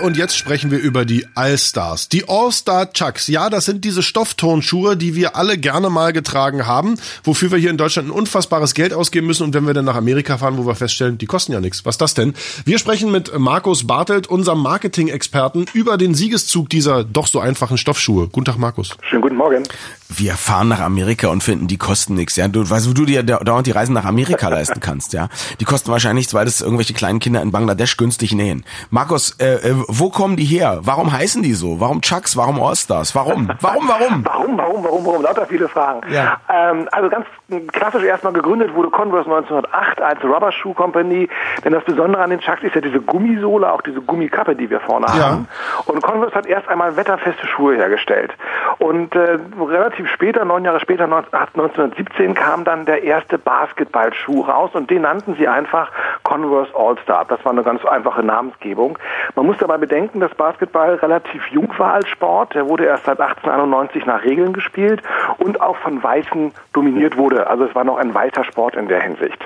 Und jetzt sprechen wir über die Allstars. Die All-Star Chucks. Ja, das sind diese Stofftonschuhe, die wir alle gerne mal getragen haben, wofür wir hier in Deutschland ein unfassbares Geld ausgeben müssen. Und wenn wir dann nach Amerika fahren, wo wir feststellen, die kosten ja nichts. Was ist das denn? Wir sprechen mit Markus Bartelt, unserem Marketing-Experten, über den Siegeszug dieser doch so einfachen Stoffschuhe. Guten Tag, Markus. Schönen guten Morgen. Wir fahren nach Amerika und finden, die kosten nichts. Ja, du, weißt, du dir dauernd die Reisen nach Amerika leisten kannst. Ja, die kosten wahrscheinlich nichts, weil das irgendwelche kleinen Kinder in Bangladesch günstig nähen. Markus, äh, äh wo kommen die her? Warum heißen die so? Warum Chucks? Warum Allstars? Warum? Warum? Warum? Warum? Warum? Warum? Warum? Lauter viele Fragen. Ja. Ähm, also ganz klassisch erstmal gegründet wurde Converse 1908 als Rubber Shoe Company. Denn das Besondere an den Chucks ist ja diese Gummisohle, auch diese Gummikappe, die wir vorne Ja. haben. Und Converse hat erst einmal wetterfeste Schuhe hergestellt. Und äh, relativ später, neun Jahre später, 1917, kam dann der erste Basketballschuh raus und den nannten sie einfach Converse All-Star. Das war eine ganz einfache Namensgebung. Man muss dabei bedenken, dass Basketball relativ jung war als Sport. Der wurde erst seit 1891 nach Regeln gespielt und auch von Weißen dominiert wurde. Also es war noch ein weißer Sport in der Hinsicht.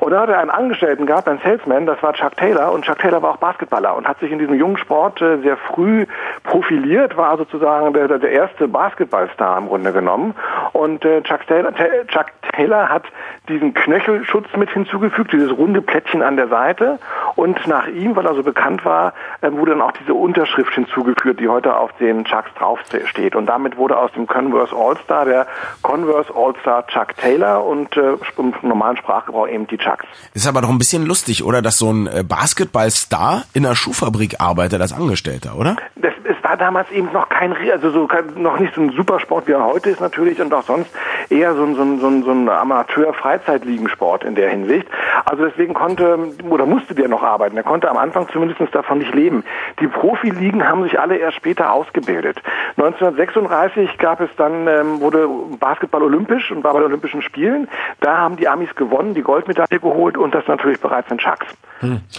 Und da hat er einen Angestellten gehabt, einen Salesman, das war Chuck Taylor und Chuck Taylor war auch Basketballer und hat sich in diesem jungen Sport äh, sehr früh profiliert, war sozusagen der, der erste Basketballstar im Grunde genommen. Und äh, Chuck, Taylor, Ta- Chuck Taylor hat diesen Knöchelschutz mit hinzugefügt, dieses runde Plättchen an der Seite. Und nach ihm, weil er so bekannt war, äh, wurde dann auch diese Unterschrift hinzugefügt, die heute auf den Chucks draufsteht. Und damit wurde aus dem Converse All-Star der Converse All-Star Chuck Taylor und äh, im normalen Sprachgebrauch eben die Chucks. Ist aber doch ein bisschen lustig, oder? Dass so ein äh, Basketballstar in einer Schuhfabrik arbeitet als Angestellter, oder? Das, es war damals eben noch kein, also so noch nicht so ein Supersport, wie er heute ist natürlich und auch sonst eher so ein, so ein, so ein, so ein Amateur-Freizeitligensport in der Hinsicht. Also deswegen konnte oder musste der noch arbeiten. Er konnte am Anfang zumindest davon nicht leben. Die Profiligen haben sich alle erst später ausgebildet. 1936 gab es dann, ähm, wurde Basketball olympisch und war bei den Olympischen Spielen. Da haben die Amis gewonnen, die Goldmedaille geholt und das natürlich bereits in Chucks.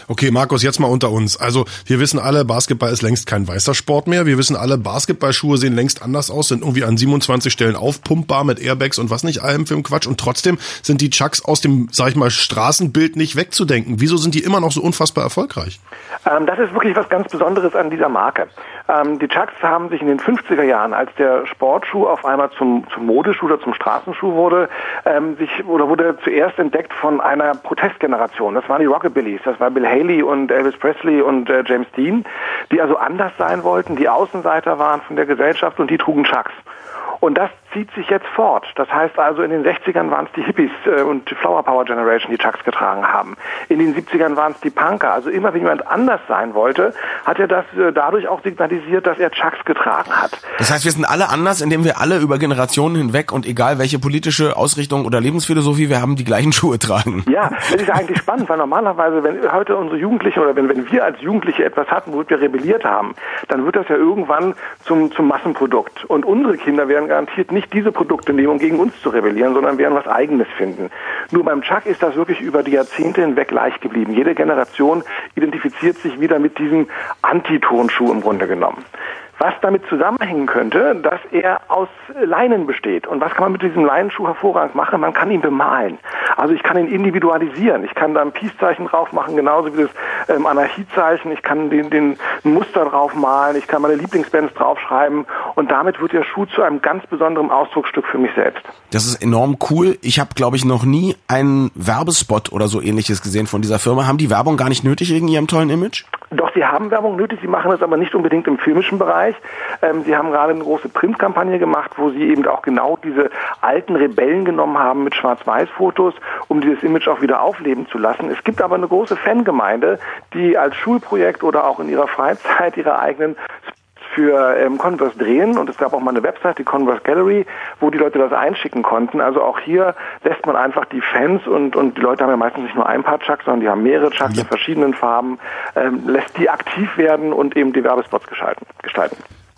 Okay, Markus, jetzt mal unter uns. Also, wir wissen alle, Basketball ist längst kein weißer Sport mehr. Wir wissen alle, Basketballschuhe sehen längst anders aus, sind irgendwie an 27 Stellen aufpumpbar mit Airbags und was nicht allem für einen Quatsch. Und trotzdem sind die Chucks aus dem, sag ich mal, Straßenbild nicht wegzudenken. Wieso sind die immer noch so unfassbar erfolgreich? Ähm, das ist wirklich was ganz Besonderes an dieser Marke. Ähm, die Chucks haben sich in den 50er Jahren, als der Sportschuh auf einmal zum, zum Modeschuh oder zum Straßenschuh wurde, ähm, sich oder wurde zuerst entdeckt von einer Protestgeneration. Das waren die Rockabillys, das war Bill Haley und Elvis Presley und äh, James Dean, die also anders sein wollten, die Außenseiter waren von der Gesellschaft und die trugen Chucks. Und das zieht sich jetzt fort. Das heißt also, in den 60ern waren es die Hippies äh, und die Flower Power Generation, die Chucks getragen haben. In den 70ern waren es die Punker. Also immer, wenn jemand anders sein wollte, hat er das äh, dadurch auch signalisiert, dass er Chucks getragen hat. Das heißt, wir sind alle anders, indem wir alle über Generationen hinweg und egal welche politische Ausrichtung oder Lebensphilosophie wir haben, die gleichen Schuhe tragen. Ja, das ist ja eigentlich spannend, weil normalerweise, wenn heute unsere Jugendlichen oder wenn, wenn wir als Jugendliche etwas hatten, womit wir rebelliert haben, dann wird das ja irgendwann zum, zum Massenprodukt. Und unsere Kinder werden garantiert nicht diese Produkte nehmen, um gegen uns zu rebellieren, sondern werden was Eigenes finden. Nur beim Chuck ist das wirklich über die Jahrzehnte hinweg gleich geblieben. Jede Generation identifiziert sich wieder mit diesem Anti-Turnschuh im Grunde genommen. Was damit zusammenhängen könnte, dass er aus Leinen besteht. Und was kann man mit diesem Leinenschuh hervorragend machen? Man kann ihn bemalen. Also ich kann ihn individualisieren. Ich kann da ein Peace-Zeichen drauf machen, genauso wie das ähm, Anarchiezeichen. Ich kann den, den Muster drauf malen. Ich kann meine Lieblingsbands draufschreiben. Und damit wird der Schuh zu einem ganz besonderen Ausdrucksstück für mich selbst. Das ist enorm cool. Ich habe, glaube ich, noch nie einen Werbespot oder so ähnliches gesehen von dieser Firma. Haben die Werbung gar nicht nötig wegen ihrem tollen Image? Doch, sie haben Werbung nötig, sie machen das aber nicht unbedingt im filmischen Bereich. Ähm, sie haben gerade eine große Printkampagne gemacht, wo sie eben auch genau diese alten Rebellen genommen haben mit Schwarz-Weiß-Fotos, um dieses Image auch wieder aufleben zu lassen. Es gibt aber eine große Fangemeinde, die als Schulprojekt oder auch in ihrer Freizeit ihre eigenen für ähm, Converse drehen und es gab auch mal eine Website, die Converse Gallery, wo die Leute das einschicken konnten. Also auch hier lässt man einfach die Fans und, und die Leute haben ja meistens nicht nur ein paar Chucks, sondern die haben mehrere Chucks in verschiedenen Farben, ähm, lässt die aktiv werden und eben die Werbespots gestalten. gestalten.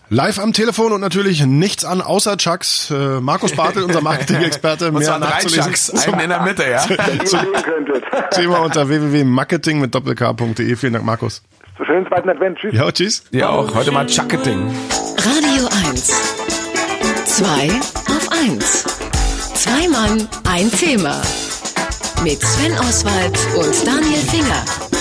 Live am Telefon und natürlich nichts an außer Chucks. Äh, Markus Bartel, unser Marketing-Experte, mehr zwar nachzulesen. Chucks, einen in der Mitte, ja. Thema unter www.marketing mit doppelk.de. Vielen Dank, Markus. So schönen zweiten Advent. Tschüss. Ja, tschüss. Ja auch. Heute mal Chucketing. Radio 1. 2 auf 1. Zwei Mann, ein Thema. Mit Sven Oswald und Daniel Finger.